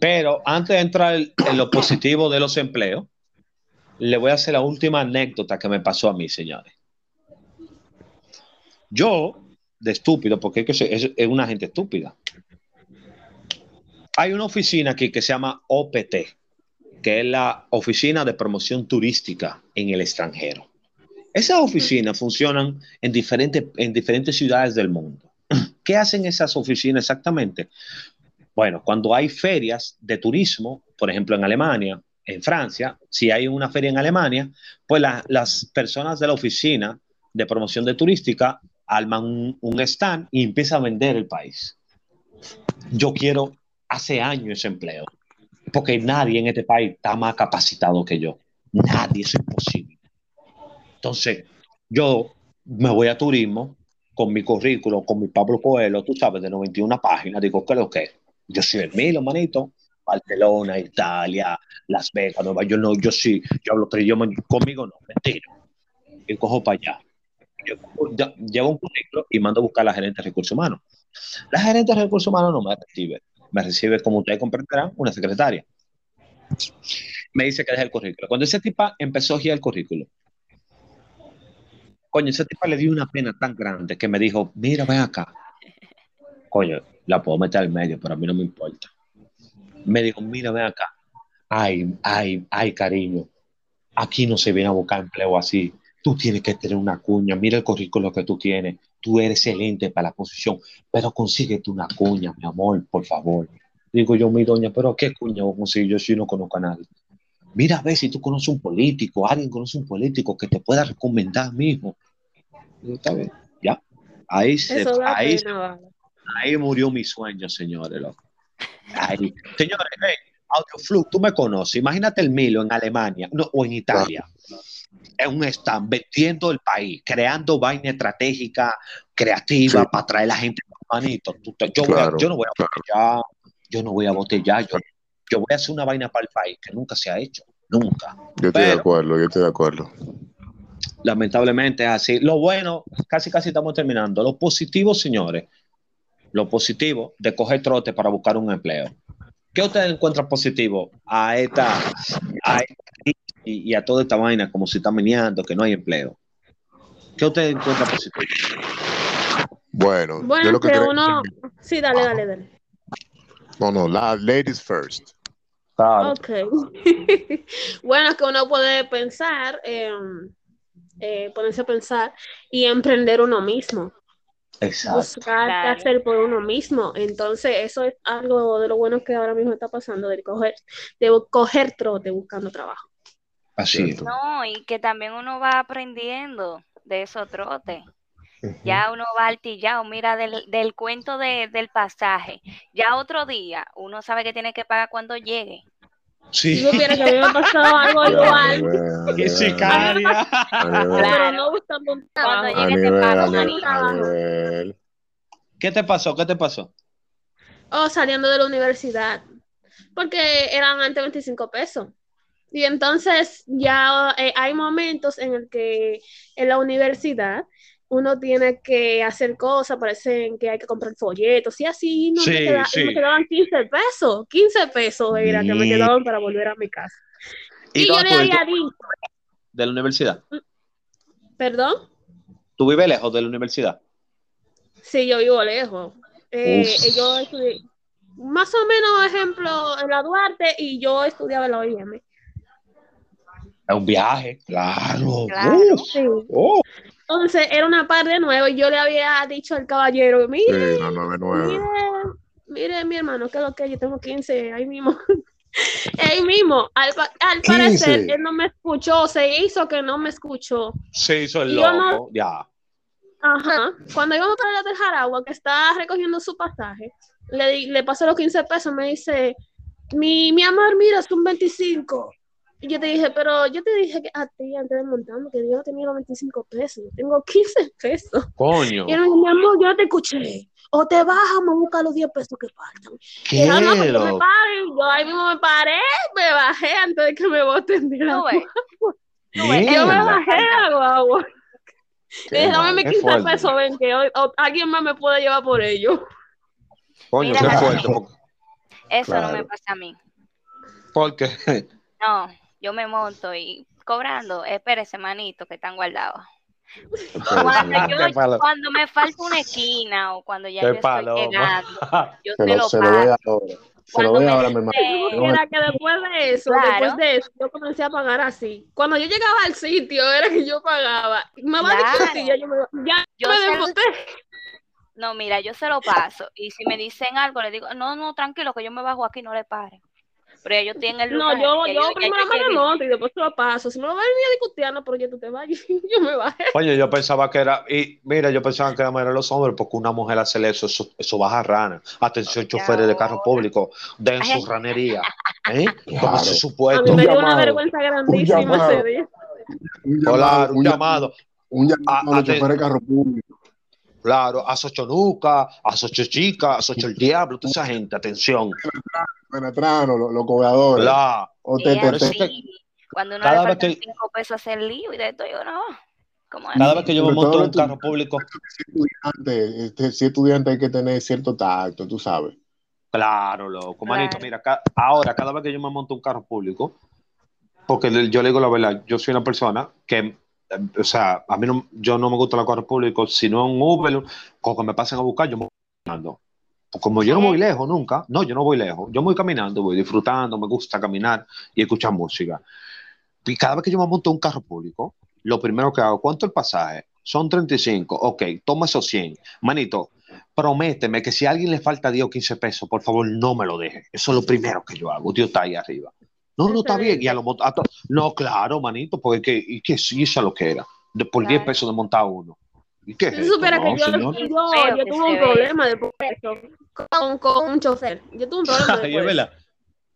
Pero antes de entrar en lo positivo de los empleos, le voy a hacer la última anécdota que me pasó a mí, señores. Yo, de estúpido, porque es, una gente estúpida. Hay una oficina aquí que se llama OPT, que es la Oficina de Promoción Turística en el extranjero. Esas oficinas funcionan en en diferentes ciudades del mundo. ¿Qué hacen esas oficinas exactamente? Bueno, cuando hay ferias de turismo, por ejemplo en Alemania, en Francia, si hay una feria en Alemania, pues la- las personas de la oficina de promoción de turística arman un, stand y empiezan a vender el país. Yo quiero hace años ese empleo, porque nadie en este país está más capacitado que yo. Nadie, es imposible. Entonces, yo me voy a turismo con mi currículo, con mi Pablo Coelho, tú sabes, de 91 páginas, digo, ¿qué es lo que? Yo soy el Milo, manito. Barcelona, Italia, Las Vegas, Nueva York, no, yo sí, yo hablo tres idiomas, conmigo no, mentira. Y cojo para allá. Yo llevo un currículo y mando a buscar a la gerente de recursos humanos. La gerente de recursos humanos no me recibe, me recibe, como ustedes comprenderán, una secretaria. Me dice que deje el currículo. Cuando ese tipa empezó a guiar el currículo, coño, ese tipa le dio una pena tan grande que me dijo, mira, ven acá. Coño, la puedo meter al medio, pero a mí no me importa. Me dijo, mira, ven acá. Ay, ay, ay, cariño. Aquí no se viene a buscar empleo así. Tú tienes que tener una cuña. Mira el currículo que tú tienes. Tú eres excelente para la posición, pero consíguete una cuña, mi amor, por favor. Digo yo, mi doña, pero ¿qué cuña voy a conseguir yo si no conozco a nadie? Mira a ver si tú conoces un político, alguien conoce un político que te pueda recomendar. Digo, Está bien, ya. Ahí, se, ahí, ahí murió mi sueño, señores. loco. Señores, hey, Audioflux, tú me conoces. Imagínate el Milo en Alemania no, o en Italia. En un stand, vendiendo el país, creando vaina estratégica, creativa Sí. para traer la gente manito. Tú yo, voy a- Claro, yo no voy a botellar, yo no voy a botellar, yo, yo voy a hacer una vaina para el país que nunca se ha hecho, nunca. Yo estoy de acuerdo, yo estoy de acuerdo. Lamentablemente es así. Lo bueno, casi casi estamos terminando. Lo positivo, señores, lo positivo de coger trote para buscar un empleo. ¿Qué ustedes encuentran positivo a esta, a esta crisis y, y a toda esta vaina como se está meneando, que no hay empleo? ¿Qué ustedes encuentran positivo? Bueno, yo Bueno, lo que que creo. uno. Sí, dale, dale, dale. No, no, la ladies first. Ok. bueno, que uno puede pensar, em, eh, ponerse a pensar y emprender uno mismo, Exacto. buscar qué Claro. hacer por uno mismo. Entonces, eso es algo de lo bueno que ahora mismo está pasando, de coger, de coger trote buscando trabajo. Así es. No, y que también uno va aprendiendo de esos trotes. Ya uno va altillado, mira, del, del cuento de- del pasaje. Ya otro día, uno sabe que tiene que pagar cuando llegue. Si Sí. supiera que a mí me ha pasado algo igual, Y sicaria. Claro. no buscando un Cuando trabajo. te pago. ¿Qué te pasó? ¿Qué te pasó? o saliendo de la universidad, porque eran antes 25 pesos. Y entonces ya eh, hay momentos en el que en la universidad uno tiene que hacer cosas, parecen que hay que comprar folletos y así, no Sí, me, queda- sí. me quedaban 15 pesos, 15 pesos era que me quedaban para volver a mi casa. Y, yo dónde le había dicho, de la universidad. perdón, ¿Tú vives lejos de la universidad? sí, yo vivo lejos. Eh, yo estudié, más o menos, ejemplo, en la Duarte y yo estudiaba en la OIM. Es un viaje, claro. Claro. Sí. Oh. Entonces era una par de nuevo y yo le había dicho al caballero, mire, Sí, la 99. mire, mire mi hermano, que es lo que yo tengo 15 ahí mismo. ahí mismo, al, pa- al 15. parecer él no me escuchó, se hizo que no me escuchó. Se hizo el no- loco, ya. Ajá. Cuando íbamos para del Jaragua, que está recogiendo su pasaje, le, le pasó los 15 pesos, me dice, mi, mi amor, mira, son 25. Y yo te dije, pero yo te dije que a ti antes de montarme que yo no tenía los 25 pesos, yo tengo 15 pesos. Coño. Y él me dijo, mi amor, yo no te escuché. O te bajamos a buscar los 10 pesos que faltan. ¿Qué? Y yo, no, me paré. Yo ahí mismo me paré, me bajé antes de que me boten de la No, guagua. Yo me bajé de la guagua. Qué dije, dame mis qué 15 fuerte. pesos, ven, que hoy, o- alguien más me puede llevar por ello. Coño, Mira, qué fuerte. Eso no Claro. me pasa a mí. Porque, No, yo me monto y cobrando, espérese, manito, que están guardados. Cuando, yo- me falta una esquina o cuando ya qué yo estoy llegando, yo Se se lo, lo se lo pago. ahora. Se lo Cuando doy me ahora, mi Era que después de eso, Claro. después de eso, yo comencé a pagar así. Cuando yo llegaba al sitio, era que yo pagaba. Me va a Claro. discutir, ya yo me, ya Yo me sé- desmonté. No, mira, yo se lo paso. Y si me dicen algo, le digo, no, no, tranquilo, que yo me bajo aquí, no le pare. Pero ellos tienen el No, yo, ya yo ya primero me y después lo paso. Si me lo va a venir a discutir, no, pero ya tú te vayas. Yo me bajé. Coño, yo pensaba que era, y mira, yo pensaba que eran los hombres, porque una mujer hace eso, eso, eso baja rana. Atención, choferes de carro público, den Ay. su ranería, ¿eh? A mí me dio una llamado, vergüenza grandísima ese día. Un Claro, un llamado, llamado, Un llamado A- a los choferes de carro público. Claro, a Sochonuca, a Sochochica, a Socho el Diablo, toda esa gente, atención. Penetrano, los, los cobradores. La, O te, te, Cuando uno cada le faltan cinco pesos hacer lío y de esto, yo no. Cada vez que yo me monto en un carro público, si estudiante, este, si estudiante hay que tener cierto tacto, tú sabes. Claro, loco. Manito, Claro. mira, ca- ahora, cada vez que yo me monto un carro público, porque yo le digo la verdad, yo soy una persona que, o sea, a mí no, yo no me gusta los carros públicos, sino en Uber, con que me pasen a buscar, yo me voy caminando. Como yo no voy lejos nunca, no, yo no voy lejos, yo voy caminando, voy disfrutando, me gusta caminar y escuchar música. Y cada vez que yo me monto un carro público, lo primero que hago, ¿cuánto el pasaje? Son 35, ok, toma esos 100. Manito, prométeme que si a alguien le falta 10 o 15 pesos, por favor, no me lo deje. Eso es lo primero que yo hago. Dios está ahí arriba. No, no está bien. Y a lo a no, claro, manito, porque que, y que sí, eso es lo que era. De- por 10 Claro. pesos de montar uno. ¿Y qué es No, que yo, señor. yo, Feo yo que tuve un problema después de eso con, con un chofer. Yo tuve un problema después. es verdad.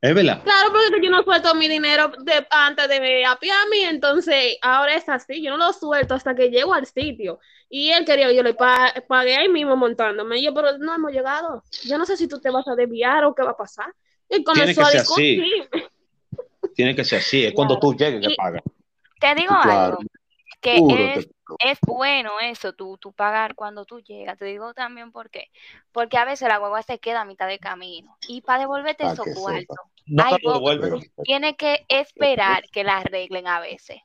Es verdad. Claro, porque yo no suelto mi dinero de, antes de apiarme, entonces ahora es así, yo no lo suelto hasta que llego al sitio. Y él quería, yo le pa- pagué ahí mismo montándome. Y yo, pero no hemos llegado. Yo no sé si tú te vas a desviar o qué va a pasar. Y Tiene comenzó que a ser así. discutir. Tiene que ser así. Es cuando tú llegues que pagas. Te digo Claro. algo, que es, bueno eso, tú, tú pagar cuando tú llegas. Te digo también por qué. Porque a veces la guagua se queda a mitad de camino. Y para devolverte Pa' esos cuartos, No. Pero- tiene que esperar que la arreglen a veces.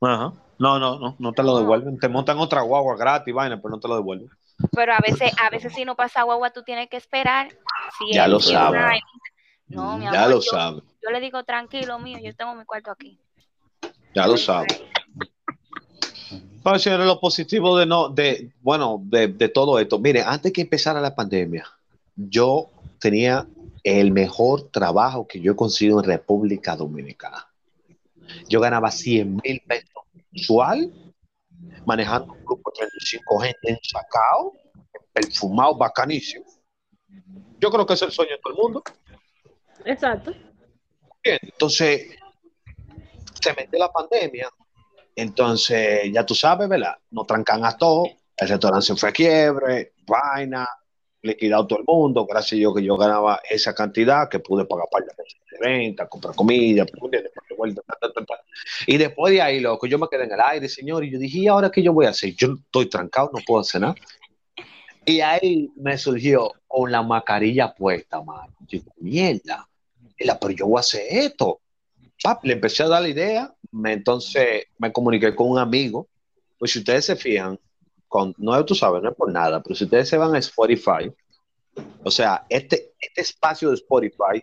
Ajá. No, no, no, no te lo devuelven. Te montan otra guagua gratis, vaina, pero no te lo devuelven. Pero a veces, a veces si no pasa guagua, tú tienes que esperar. Si Ya lo tiene sabe. una- No, mi ya amor, lo yo, sabes. yo le digo, tranquilo mío, yo tengo mi cuarto aquí. Ya lo sabes. Bueno, señores, lo positivo de no, de, bueno, de, de todo esto. Mire, antes que empezara la pandemia, yo tenía el mejor trabajo que yo he conseguido en República Dominicana. Yo ganaba 100 mil pesos mensual, manejando un grupo de 35 gente en sacao, perfumado, bacanísimo. Yo creo que es el sueño de todo el mundo. Exacto. Entonces se metió la pandemia, entonces ya tú sabes, ¿verdad? Nos trancan a todos, el restaurante se fue a quiebre, vaina, liquidado todo el mundo, gracias a Dios que yo ganaba esa cantidad que pude pagar par de meses de renta, comprar comida, y después de ahí, loco, yo me quedé en el aire, señor, y yo dije, ¿y ahora qué yo voy a hacer? Yo estoy trancado, no puedo hacer nada. Y ahí me surgió con la mascarilla puesta, mano. Yo mierda, pero yo voy a hacer esto. Le empecé a dar la idea, entonces me comuniqué con un amigo. Pues si ustedes se fijan, con, no tú sabes, no es por nada, pero si ustedes se van a Spotify, o sea, este, este espacio de Spotify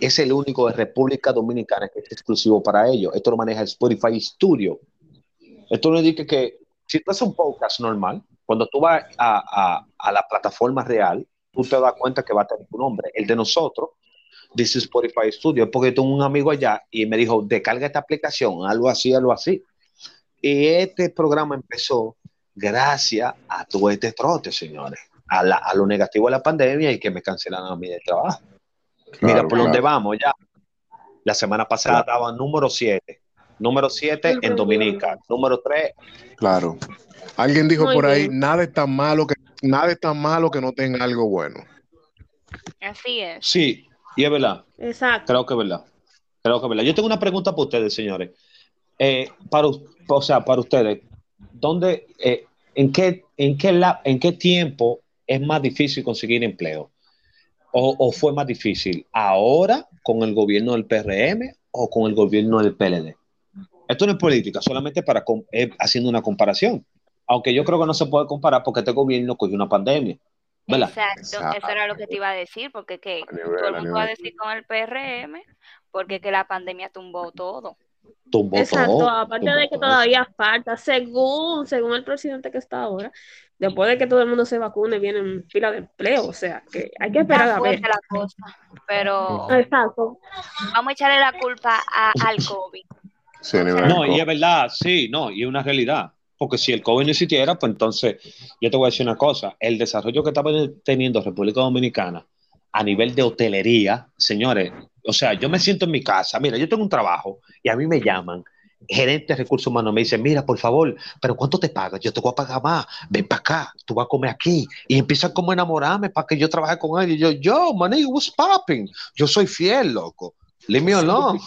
es el único de República Dominicana que es exclusivo para ellos. Esto lo maneja Spotify Studio. Esto no indica que si tú haces un podcast normal, cuando tú vas a, a, a la plataforma real, tú te das cuenta que va a tener tu nombre. El de nosotros dice Spotify Studio, porque tengo un amigo allá y me dijo, descarga esta aplicación, algo así, algo así. Y este programa empezó gracias a todo este trote, señores. A, a, lo negativo de la pandemia y que me cancelaron a mí de trabajo. Mira por dónde vamos ya. La semana pasada estaba número 7. Número 7 en Dominica. Número 3. Claro. Alguien dijo por ahí, nada es tan malo que nada es tan malo que no tenga algo bueno. Así es. Sí, y es verdad. Exacto. Creo que es verdad. Creo que es verdad. Yo tengo una pregunta para ustedes, señores. Eh, para, o sea, para ustedes, ¿dónde, eh, en, qué, en, qué la, ¿en qué tiempo es más difícil conseguir empleo? O, ¿O, fue más difícil ahora con el gobierno del PRM o con el gobierno del PLD? Esto no es política, solamente para eh, haciendo una comparación. Aunque yo creo que no se puede comparar porque este gobierno cogió una pandemia. Exacto, eso era lo que te iba a decir, porque que todo el mundo va a decir con el PRM, porque que la pandemia tumbó todo. Tumbó Exacto, todo. aparte tumbó de que todo. todavía falta, según, según el presidente que está ahora, después de que todo el mundo se vacune, vienen fila de empleo, o sea, que hay que esperar a ver. fuerte la cosa, pero Exacto. vamos a echarle la culpa a- al COVID. Sí, No, y es verdad, sí, no, y es una realidad. Porque si el COVID no existiera, pues entonces, yo te voy a decir una cosa, el desarrollo que estaba teniendo República Dominicana a nivel de hotelería, señores, o sea, yo me siento en mi casa, mira, yo tengo un trabajo y a mí me llaman, gerente de recursos humanos, me dicen, mira, por favor, pero ¿cuánto te pagas? Yo te voy a pagar más, ven para acá, tú vas a comer aquí, y empiezan como a enamorarme para que yo trabaje con él, y yo, yo, maní, what's popping? Yo soy fiel, loco. Me alone.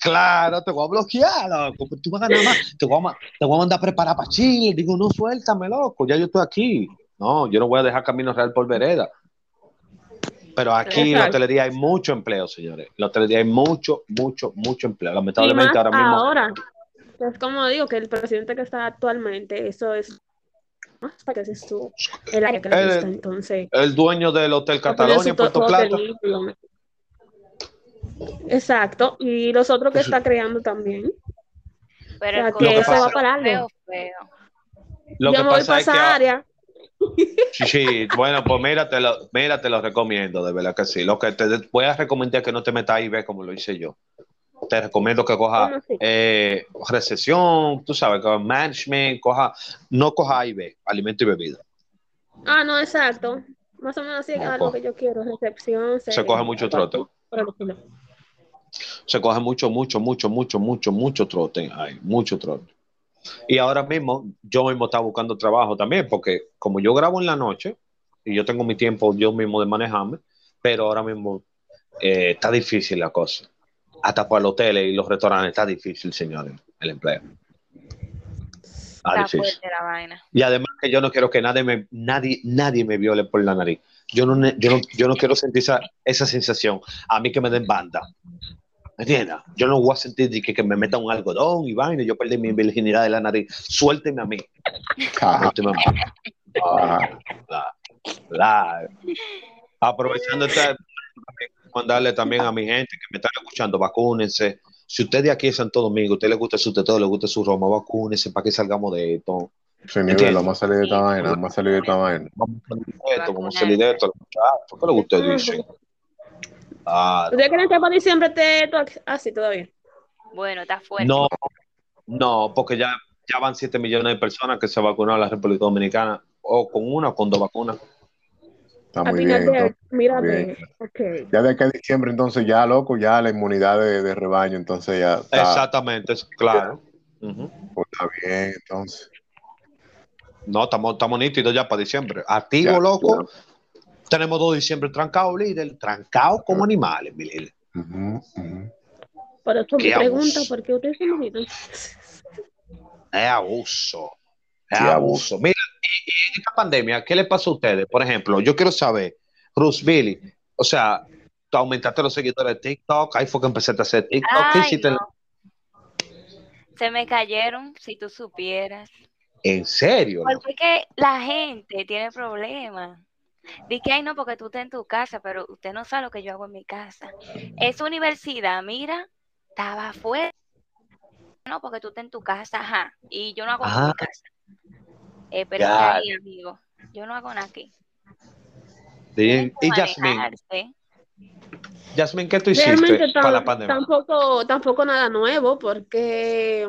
claro, te voy a bloquear, loco. Tú vas a ganar más. Te voy a, te voy a mandar a preparar para Chile. Digo, no, suéltame, loco. Ya yo estoy aquí. No, yo no voy a dejar Camino Real por vereda. Pero aquí en la hotelería hay mucho empleo, señores. En la hotelería hay mucho, mucho, mucho empleo. Lamentablemente ahora mismo. ahora, pues como digo, que el presidente que está actualmente, eso es hasta que es su, el área que El- gusta, entonces. El dueño del Hotel va a poner Catalonia, su to- Puerto Plata. Exacto, y los otros que Eso- está creando también. Pero O sea, que eso va para feo, largo. feo. Lo Yo que me voy pasa para es que. esa área. Sí, sí, bueno, pues mira, te lo, mira, te lo recomiendo, de verdad que sí. Lo que te voy a recomendar es que no te metas ahí y ve como lo hice yo. Te recomiendo que ¿Cómo coja eh, recesión, tú sabes, que management, coja, no coja A y B, alimento y bebida. Ah, no, exacto. Más o menos así es No, algo co- que yo quiero, recepción. Se serie, coge mucho trote. Se coge mucho, mucho, mucho, mucho, mucho, mucho trote ahí, mucho trote. Y ahora mismo, yo mismo estaba buscando trabajo también, porque como yo grabo en la noche, y yo tengo mi tiempo yo mismo de manejarme, pero ahora mismo eh, está difícil la cosa. Hasta para los hoteles y los restaurantes está difícil, señores, el empleo. Está Está difícil. fuerte la vaina. Y además que yo no quiero que nadie me, nadie, nadie me viole por la nariz. Yo no, yo no, yo no quiero sentir esa, esa sensación. A mí que me den banda. ¿Me entiendes? Yo no voy a sentir de que, que me metan un algodón y vaina yo perdí mi virginidad de la nariz. Suélteme a mí. Suélteme a mí. Ah, La- la- aprovechando esta, mandarle también a mi gente que me está escuchando, vacúnense. Si usted de aquí es Santo Domingo, usted le gusta su teteo, le gusta su Roma, vacúnense para que salgamos de esto. ese nivel, vamos a salir de esta vaina, vamos a salir de esta vaina. Vamos a salir de esto, vamos a salir de esto. ¿Qué es lo que ustedes dicen? Ah, ¿Ustedes creen que para diciembre esté todo así todavía? Bueno, está fuerte. no, no, porque ya, ya van 7 millones de personas que se vacunaron en la República Dominicana, o con una o con dos vacunas. Está muy bien. entonces, bien. ok. ya de aquí a diciembre, entonces ya, loco, ya la inmunidad de, de rebaño, entonces ya está, Exactamente, es claro. Pues, está bien, entonces. No, estamos, estamos nítidos ya para diciembre. Activo, Ya, loco. Tenemos dos diciembre trancados, líder. Trancados como animales, mi líder. Por eso Qué me pregunta. ¿por qué ustedes se imaginan? Es abuso. Es abuso. Mira, y, y en esta pandemia, ¿qué le pasó a ustedes? Por ejemplo, yo quiero saber, Bruce Billy, o sea, tú aumentaste los seguidores de TikTok, ahí fue que empezaste a hacer TikTok. ¿Qué hiciste? no. Se me cayeron, si tú supieras. ¿En serio? Porque es que la gente tiene problemas. Di que, ay, no, porque tú estás en tu casa, pero usted no sabe lo que yo hago en mi casa. Esa universidad, mira, estaba afuera. No, porque tú estás en tu casa, ajá. Y yo no hago nada en mi casa. Eh, pero ahí, amigo, yo no hago nada aquí. Que Y Jasmine. Jasmine, ¿qué tú hiciste Realmente para la pandemia? tampoco, tampoco nada nuevo, porque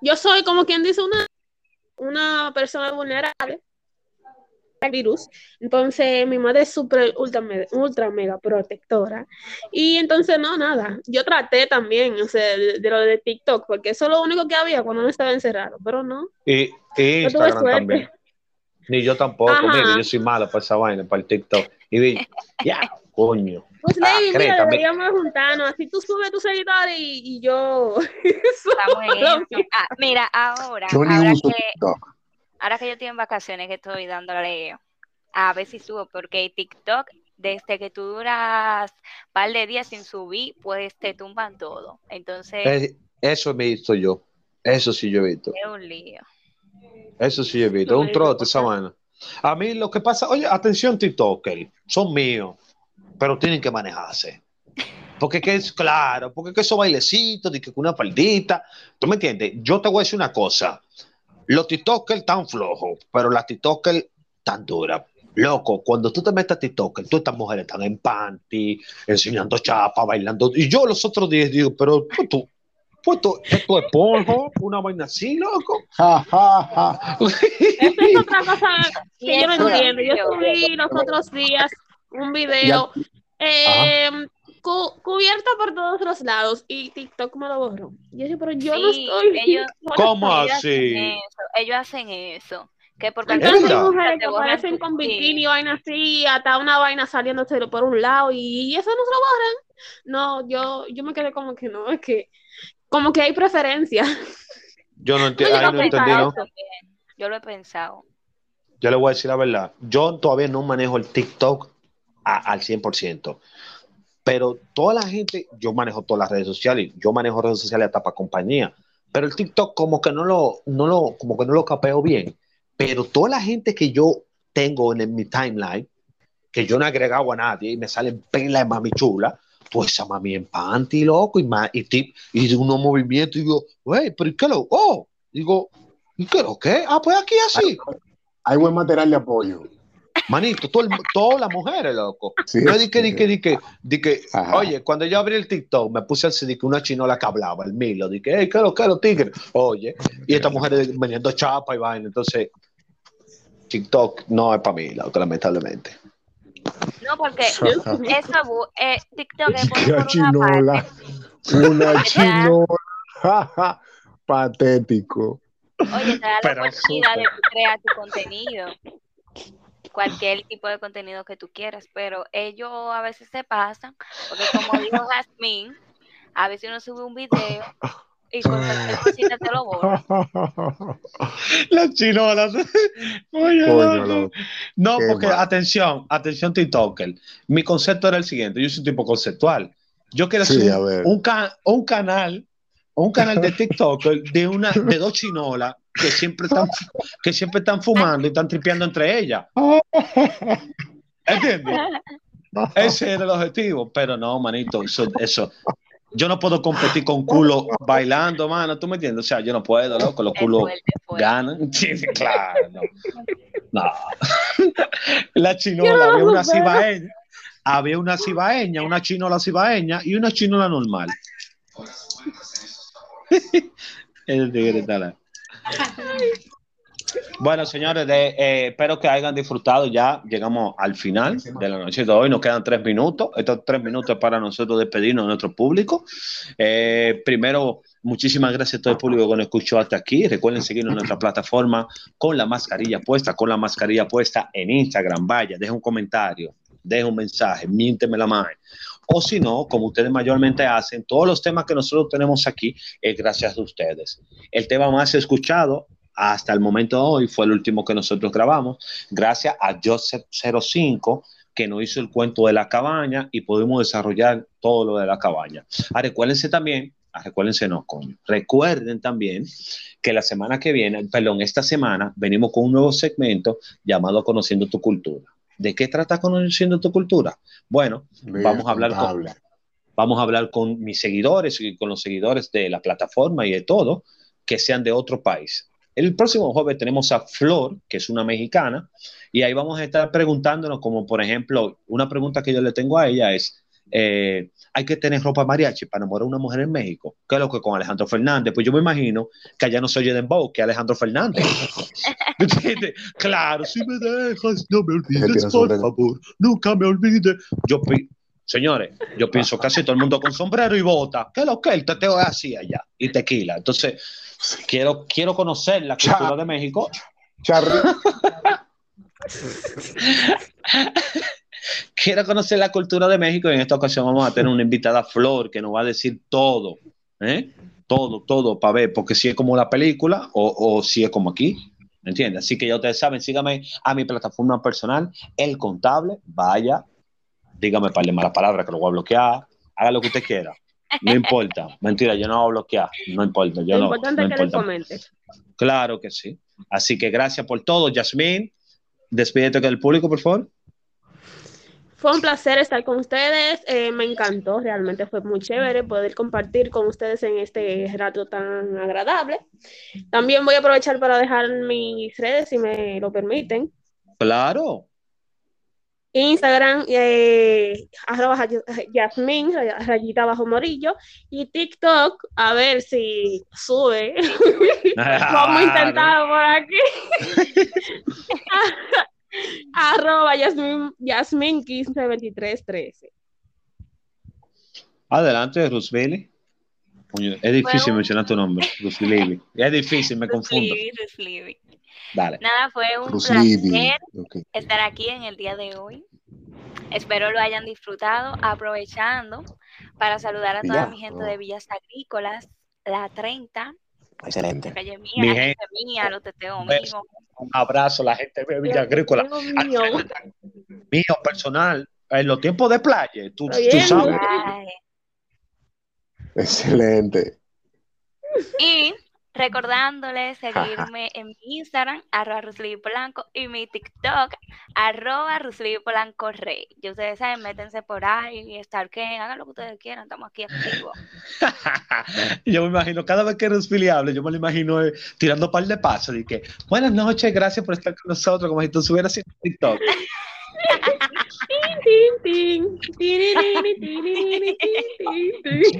yo soy como quien dice una una persona vulnerable virus. Entonces, mi madre es súper ultra, ultra mega protectora. Y entonces, no, nada. Yo traté también, o sea, de, lo de TikTok, porque eso es lo único que había cuando uno estaba encerrado, pero no. Y, Instagram también. Ni yo tampoco, mire, yo soy malo para esa vaina, para el TikTok. Y vi, ya, coño. Pues ah, Lady, mira, deberíamos juntarnos, así tú subes tus seguidores y, y yo. ah, mira, ahora, ahora que, ahora que yo estoy en vacaciones, que estoy dándole a ver si subo, porque TikTok, desde que tú duras un par de días sin subir, pues te tumban todo. Entonces. Eh, eso me he visto yo. Eso sí yo he visto. Es un lío. Eso sí he visto. Es un trote esa mano. A mí lo que pasa, oye, atención, TikTok, son míos, pero tienen que manejarse. Porque que es claro, porque que esos bailecitos, de que una faldita, ¿tú me entiendes? Yo te voy a decir una cosa. Los TikTokers tan flojos, pero las TikTokers tan duras. Loco, cuando tú te metes a TikTok, tú estas mujeres están en panty, enseñando chapa, bailando. Y yo los otros días digo, pero tú, pues tú, esto es polvo, una vaina así, loco. Esa es otra cosa que yo no entiendo. Yo subí los otros días un video eh, cubierta por todos los lados y TikTok me lo borró. Yo dije, pero yo no estoy. Ellos, ¿Cómo así? Ellos hacen eso. Que porque Entonces hay mujeres que aparecen con bikini y vaina así, hasta una vaina saliéndose por un lado y, eso no se lo borran. No, yo, yo me quedé como que no, es que como que hay preferencia. Yo no, entiendo, yo, no entendí, ¿no? yo lo he pensado. Yo le voy a decir la verdad. Yo todavía no manejo el TikTok al 100%. Pero toda la gente, yo manejo todas las redes sociales, yo manejo redes sociales hasta para compañía, pero el TikTok como que no lo, no lo, como que no lo capeo bien. Pero toda la gente que yo tengo en, mi timeline, que yo no he agregado a nadie y me salen pelas de mami chula, pues a mami en panty, loco, y, y, y, unos movimientos, y digo, güey, pero ¿qué lo? Oh, digo, ¿y qué lo qué? Ah, pues aquí así. Hay, buen material de apoyo. Manito, todo todas las mujeres, loco. yo dije, dije, dije, dije, oye, cuando yo abrí el TikTok, me puse así, que una chinola que hablaba, el Milo, dije, hey, ¿qué lo, qué lo, tigre? Oye, y esta mujer vendiendo chapa y vaina, entonces, TikTok no es para mí, loco, lamentablemente. No, porque esa eh, TikTok es por una chinola. Una chinola. Patético. Oye, te da la oportunidad de crear tu contenido. Cualquier tipo de contenido que tú quieras, pero ellos a veces se pasan, porque como dijo Jasmine, a veces uno sube un video y con cualquier cosita te lo borra. Las chinolas. no, porque atención, atención TikToker. Mi concepto era el siguiente, yo soy un tipo conceptual. Yo quiero hacer un, un canal, un canal de TikTok de una de dos chinolas que siempre están que siempre están fumando y están tripeando entre ellas. ¿Entiendes? Ese era el objetivo, pero no, manito, eso, eso, yo no puedo competir con culo bailando, mano, ¿tú me entiendes? O sea, yo no puedo, loco, los culos ganan. Sí, claro, no. no. La chinola, había una cibaeña, había una cibaeña, una chinola cibaeña y una chinola normal. El tigre está bueno, señores, eh, espero que hayan disfrutado. Ya llegamos al final de la noche de hoy. Nos quedan tres minutos. Estos tres minutos para nosotros despedirnos de nuestro público. Eh, primero, muchísimas gracias a todo el público que nos escuchó hasta aquí. Recuerden seguirnos en nuestra plataforma con la mascarilla puesta, con la mascarilla puesta en Instagram. Vaya, deja un comentario, deja un mensaje, miénteme la madre. O si no, como ustedes mayormente hacen, todos los temas que nosotros tenemos aquí es gracias a ustedes. El tema más escuchado hasta el momento de hoy fue el último que nosotros grabamos, gracias a Joseph 05 que nos hizo el cuento de la cabaña y pudimos desarrollar todo lo de la cabaña. Ah, recuérdense también, ah, recuérdense no, coño, recuerden también que la semana que viene, perdón, esta semana venimos con un nuevo segmento llamado Conociendo tu Cultura. ¿De qué trata Conociendo tu Cultura? Bueno, vamos a hablar con, vamos a hablar con mis seguidores y con los seguidores de la plataforma y de todo, que sean de otro país. El próximo jueves tenemos a Flor, que es una mexicana, y ahí vamos a estar preguntándonos, como por ejemplo, una pregunta que yo le tengo a ella es, eh, hay que tener ropa mariachi para enamorar a una mujer en México. ¿Qué es lo que con Alejandro Fernández? Pues yo me imagino que allá no se oye Dembow, que Alejandro Fernández. Claro, si me dejas, no me olvides, por favor, nunca me olvides. Yo, señores, yo pienso casi todo el mundo con sombrero y bota. ¿Qué es lo que el teteo es así allá? Y tequila. Entonces, quiero, quiero conocer la cultura de México. quiero conocer la cultura de México y en esta ocasión vamos a tener una invitada Flor que nos va a decir todo, ¿eh? todo, todo para ver, porque si es como la película o, si es como aquí, ¿me entiendes? Así que ya ustedes saben, síganme a mi plataforma personal, El Contable, vaya, dígame para de malas palabras que lo voy a bloquear, haga lo que usted quiera. No importa, mentira, yo no voy a bloquear, no importa. Yo lo importante es que le comente. Claro que sí. Así que gracias por todo, Yasmín. Despídete del público, por favor. Fue un placer estar con ustedes, eh, me encantó, realmente fue muy chévere poder compartir con ustedes en este rato tan agradable. También voy a aprovechar para dejar mis redes, si me lo permiten. Claro. Instagram, eh, arroba Yasmin, rayita bajo morillo, y TikTok, a ver si sube. Vamos a intentar por aquí. arroba Yasmin, Yasmin 152313. Adelante, Rusbeli. Es difícil mencionar tu nombre, Rusbeli. Es difícil, me confundo. Nada, fue un placer estar aquí en el día de hoy. Espero lo hayan disfrutado, aprovechando para saludar a toda mi gente de Villas Agrícolas, la 30. Excelente. Calle mía, mi gente mía, los teteos míos. Un abrazo la gente de Villas Agrícolas. Mío. mío, personal. En los tiempos de playa, tú, tú sabes. Excelente. Y Recordándoles seguirme en mi Instagram, arroba Polanco, y mi TikTok, arroba Polanco Rey. Y ustedes saben, métense por ahí y estar que hagan lo que ustedes quieran, estamos aquí activos. yo me imagino, cada vez que Rusli hable, yo me lo imagino eh, tirando un par de pasos y que, buenas noches, gracias por estar con nosotros, como si tú estuvieras haciendo TikTok.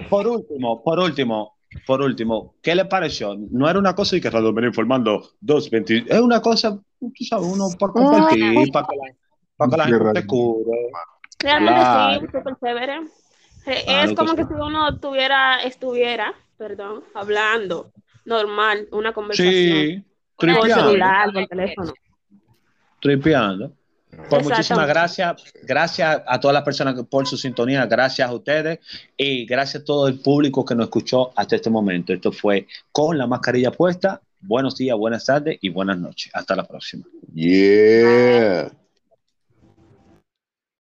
por último, por último, por último, ¿qué le pareció? No era una cosa y que Radio venía informando 220, es una cosa, tú sabes, uno para compartir, para que la, para que la gente te cure. Realmente sí, súper chévere. Eh, es como que si uno tuviera, estuviera, perdón, hablando normal, una conversación. Sí, tripeando. celular, con teléfono. Tripeando. Pues muchísimas gracias. Gracias a todas las personas por su sintonía. Gracias a ustedes y gracias a todo el público que nos escuchó hasta este momento. Esto fue con la mascarilla puesta. Buenos días, buenas tardes y buenas noches. Hasta la próxima. Yeah.